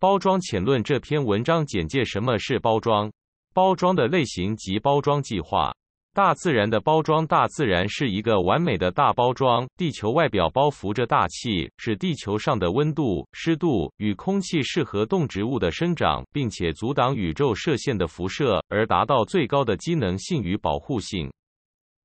包装浅论这篇文章简介什么是包装？包装的类型及包装计划。大自然的包装，大自然是一个完美的大包装。地球外表包覆着大气，使地球上的温度、湿度与空气适合动植物的生长，并且阻挡宇宙射线的辐射，而达到最高的机能性与保护性。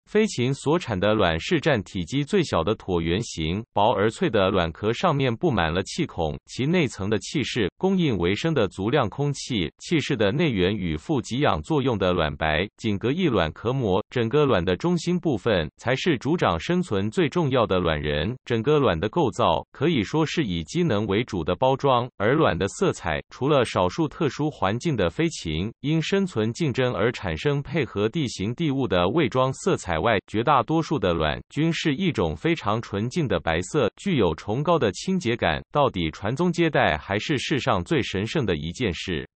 飞禽所产的卵是占体积最小的椭圆形、薄而脆的卵壳，上面布满了气孔，其内层的气室供应维生的足量空气。气室的内缘与负给氧作用的卵白仅隔一卵壳膜，整个卵的中心部分才是主长生存最重要的卵仁。整个卵的构造可以说是以机能为主的包装，而卵的色彩，除了少数特殊环境的飞禽因生存竞争而产生配合地形地物的伪装色彩。海外绝大多数的卵均是一种非常纯净的白色，具有崇高的清洁感。到底传宗接代还是世上最神圣的一件事？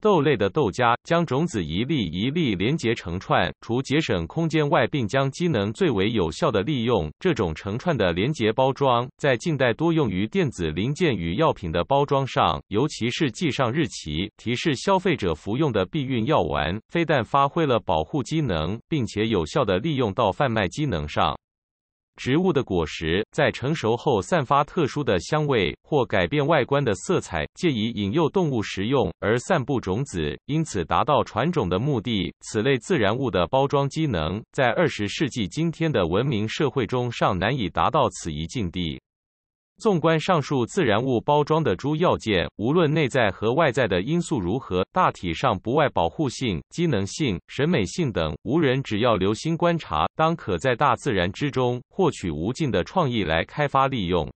豆类的豆荚将种子一粒一粒连结成串，除节省空间外，并将机能最为有效的利用。这种成串的连结包装，在近代多用于电子零件与药品的包装上，尤其是记上日期、提示消费者服用的避孕药丸，非但发挥了保护机能，并且有效的利用到贩卖机能上。植物的果实在成熟后散发特殊的香味，或改变外观的色彩，借以引诱动物食用而散布种子，因此达到传种的目的。此类自然物的包装机能，在二十世纪今天的文明社会中尚难以达到此一境地。纵观上述自然物包装的诸要件，无论内在和外在的因素如何，大体上不外保护性、机能性、审美性等。无人只要留心观察，当可在大自然之中获取无尽的创意来开发利用。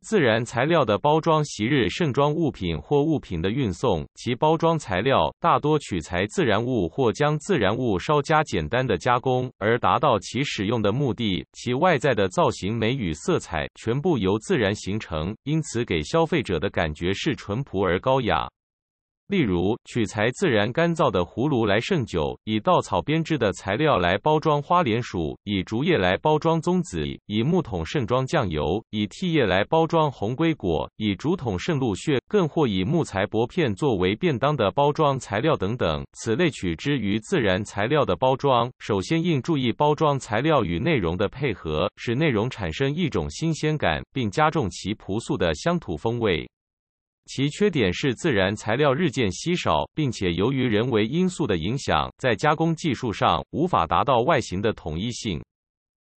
自然材料的包装，昔日盛装物品或物品的运送，其包装材料大多取材自然物或将自然物稍加简单的加工，而达到其使用的目的。其外在的造型美与色彩全部由自然形成，因此给消费者的感觉是淳朴而高雅。例如，取材自然干燥的葫芦来盛酒；以稻草编织的材料来包装花莲薯；以竹叶来包装棕子；以木桶盛装酱油；以替叶来包装红龟果；以竹筒盛鹿血；更或以木材薄片作为便当的包装材料等等。此类取之于自然材料的包装，首先应注意包装材料与内容的配合，使内容产生一种新鲜感，并加重其朴素的乡土风味。其缺点是自然材料日渐稀少，并且由于人为因素的影响，在加工技术上无法达到外形的统一性。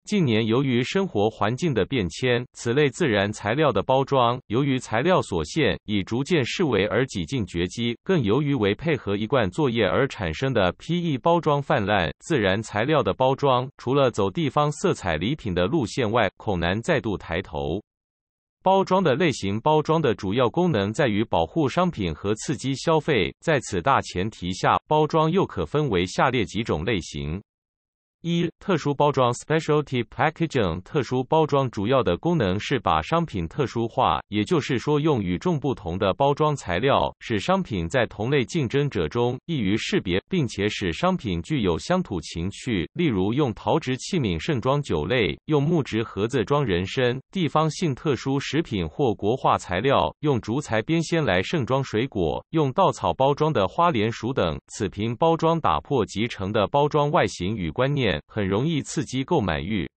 近年由于生活环境的变迁，此类自然材料的包装，由于材料所限，已逐渐式微而几近绝迹。更由于为配合一贯作业而产生的 PE 包装泛滥，自然材料的包装除了走地方色彩礼品的路线外，恐难再度抬头。包装的类型，包装的主要功能在于保护商品和刺激消费。在此大前提下，包装又可分为下列几种类型。一、特殊包装 （specialty packaging） 特殊包装主要的功能是把商品特殊化，也就是说，用与众不同的包装材料，使商品在同类竞争者中易于识别，并且使商品具有乡土情趣。例如，用陶制器皿盛装酒类，用木质盒子装人参；地方性特殊食品或国画材料，用竹材编纤来盛装水果；用稻草包装的花莲薯等。此瓶包装打破集成的包装外形与观念。很容易刺激购买欲。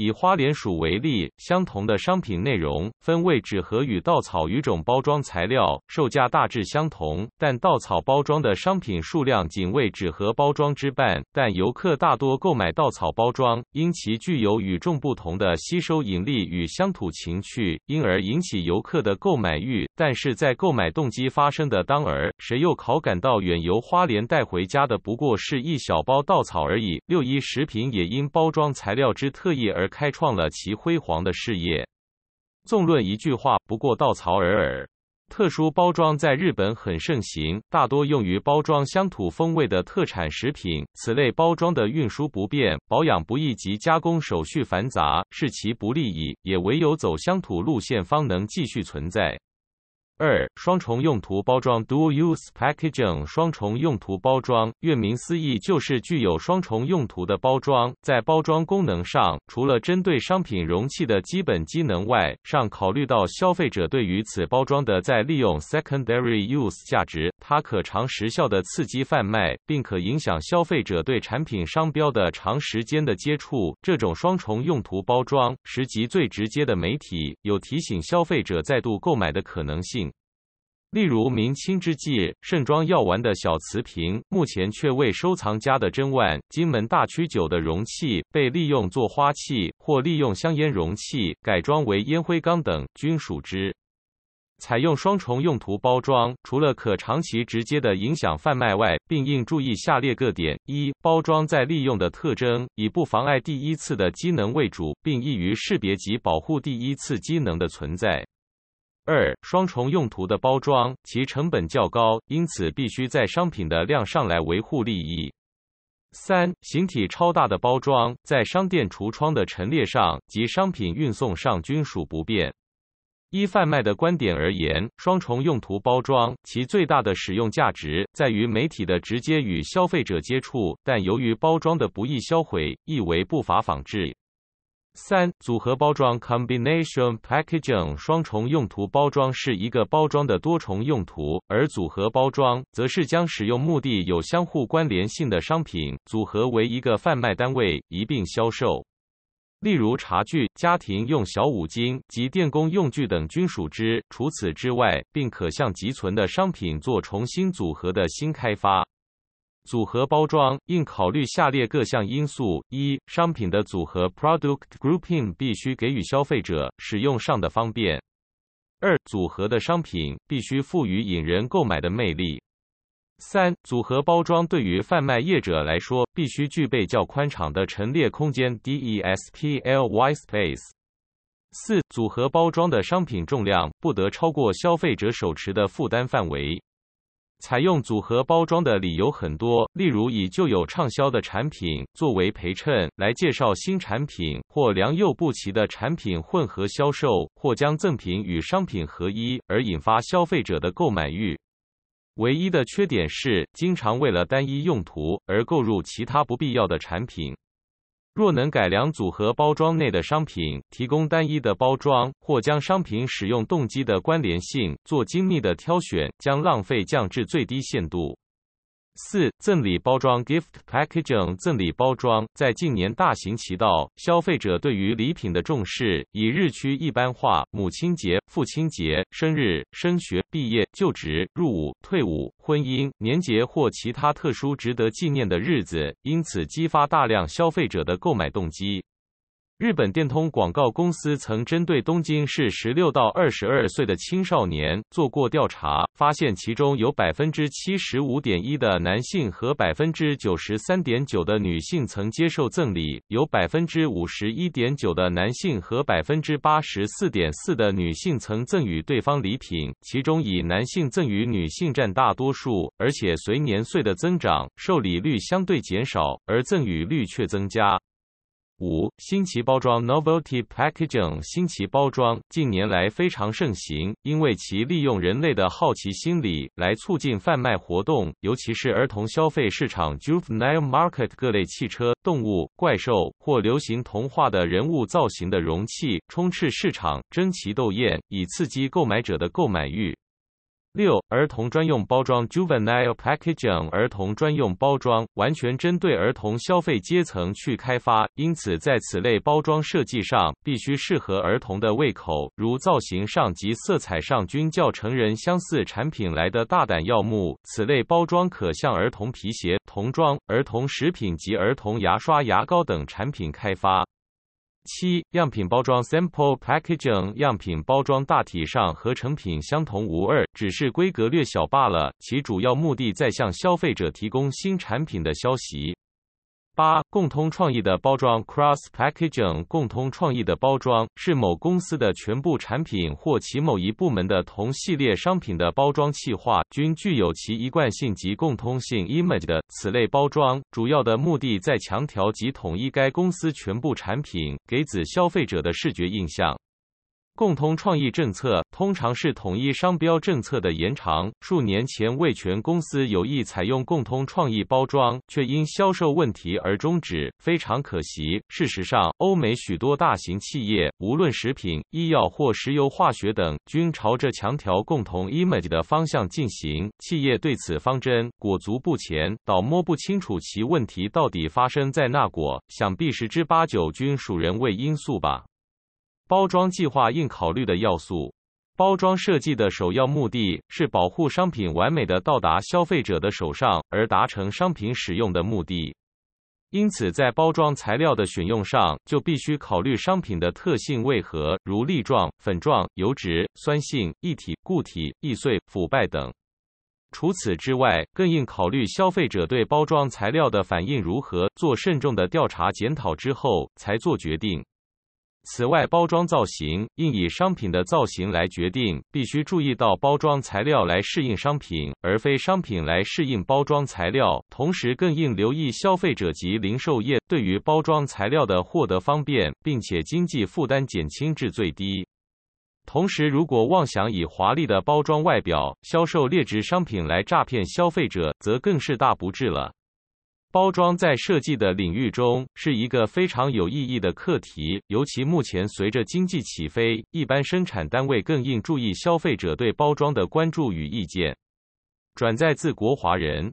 以花莲薯为例，相同的商品内容、分位纸盒与稻草鱼种包装材料，售价大致相同，但稻草包装的商品数量仅为纸盒包装之半。但游客大多购买稻草包装，因其具有与众不同的吸收引力与乡土情趣，因而引起游客的购买欲。但是在购买动机发生的当儿，谁又考感到远游花莲带回家的不过是一小包稻草而已？六一食品也因包装材料之特异而。开创了其辉煌的事业。纵论一句话，不过稻草尔尔。特殊包装在日本很盛行，大多用于包装乡土风味的特产食品。此类包装的运输不便、保养不易及加工手续繁杂，是其不利益。也唯有走乡土路线，方能继续存在。二、双重用途包装 （Dual-Use Packaging）。双重用途包装，顾名思义就是具有双重用途的包装。在包装功能上，除了针对商品容器的基本机能外，尚考虑到消费者对于此包装的再利用 （Secondary Use） 价值。它可长时效的刺激贩卖，并可影响消费者对产品商标的长时间的接触。这种双重用途包装，实际最直接的媒体，有提醒消费者再度购买的可能性。例如，明清之际盛装药丸的小瓷瓶，目前却为收藏家的珍玩；金门大曲酒的容器被利用做花器，或利用香烟容器改装为烟灰缸等，均属之。采用双重用途包装，除了可长期直接的影响贩卖外，并应注意下列各点：一、包装在利用的特征，以不妨碍第一次的机能为主，并易于识别及保护第一次机能的存在。二、双重用途的包装，其成本较高，因此必须在商品的量上来维护利益。三、形体超大的包装，在商店橱窗的陈列上及商品运送上均属不便。依贩卖的观点而言，双重用途包装其最大的使用价值在于媒体的直接与消费者接触，但由于包装的不易销毁，亦为不法仿制。三、组合包装 （combination packaging） 双重用途包装是一个包装的多重用途，而组合包装则是将使用目的有相互关联性的商品组合为一个贩卖单位一并销售。例如茶具、家庭用小五金及电工用具等均属之。除此之外，并可向积存的商品做重新组合的新开发。组合包装应考虑下列各项因素：一、商品的组合 （product grouping） 必须给予消费者使用上的方便；二、组合的商品必须赋予引人购买的魅力；三、组合包装对于贩卖业者来说，必须具备较宽敞的陈列空间 （DESPLY space）；四、组合包装的商品重量不得超过消费者手持的负担范围。采用组合包装的理由很多，例如以旧有畅销的产品作为陪衬来介绍新产品，或良莠不齐的产品混合销售，或将赠品与商品合一而引发消费者的购买欲。唯一的缺点是，经常为了单一用途而购入其他不必要的产品。若能改良组合包装内的商品，提供单一的包装，或将商品使用动机的关联性做精密的挑选，将浪费降至最低限度。四、赠礼包装 （gift packaging） 赠礼包装在近年大行其道，消费者对于礼品的重视已日趋一般化。母亲节、父亲节、生日、升学、毕业、就职、入伍、退伍、婚姻、年节或其他特殊值得纪念的日子，因此激发大量消费者的购买动机。日本电通广告公司曾针对东京市十六到二十二岁的青少年做过调查，发现其中有百分之七十五点一的男性和百分之九十三点九的女性曾接受赠礼，有百分之五十一点九的男性和百分之八十四点四的女性曾赠予对方礼品，其中以男性赠予女性占大多数，而且随年岁的增长，受礼率相对减少，而赠与率却增加。五、新奇包装 （Novelty Packaging） 新奇包装近年来非常盛行，因为其利用人类的好奇心理来促进贩卖活动，尤其是儿童消费市场 （Juvenile Market） 各类汽车、动物、怪兽或流行童话的人物造型的容器充斥市场，争奇斗艳，以刺激购买者的购买欲。六、儿童专用包装 （Juvenile Packaging） 儿童专用包装完全针对儿童消费阶层去开发，因此在此类包装设计上必须适合儿童的胃口，如造型上及色彩上均较成人相似产品来的大胆耀目。此类包装可向儿童皮鞋、童装、儿童食品及儿童牙刷、牙膏等产品开发。七、样品包装 （sample packaging） 样品包装大体上和成品相同无二，只是规格略小罢了。其主要目的在向消费者提供新产品的消息。八、共通创意的包装 （cross packaging） 共通创意的包装是某公司的全部产品或其某一部门的同系列商品的包装企划，均具有其一贯性及共通性 （image） 的。此类包装主要的目的在强调及统一该公司全部产品给子消费者的视觉印象。共同创意政策通常是统一商标政策的延长。数年前，味全公司有意采用共同创意包装，却因销售问题而终止，非常可惜。事实上，欧美许多大型企业，无论食品、医药或石油化学等，均朝着强调共同 image 的方向进行。企业对此方针裹足不前，倒摸不清楚其问题到底发生在哪国，想必十之八九均属人为因素吧。包装计划应考虑的要素：包装设计的首要目的是保护商品完美的到达消费者的手上，而达成商品使用的目的。因此，在包装材料的选用上，就必须考虑商品的特性为何，如粒状、粉状、油脂、酸性、液体、固体、易碎、腐败等。除此之外，更应考虑消费者对包装材料的反应如何，做慎重的调查检讨之后才做决定。此外，包装造型应以商品的造型来决定，必须注意到包装材料来适应商品，而非商品来适应包装材料。同时，更应留意消费者及零售业对于包装材料的获得方便，并且经济负担减轻至最低。同时，如果妄想以华丽的包装外表销售劣质商品来诈骗消费者，则更是大不智了。包装在设计的领域中是一个非常有意义的课题，尤其目前随着经济起飞，一般生产单位更应注意消费者对包装的关注与意见。转载自国华人。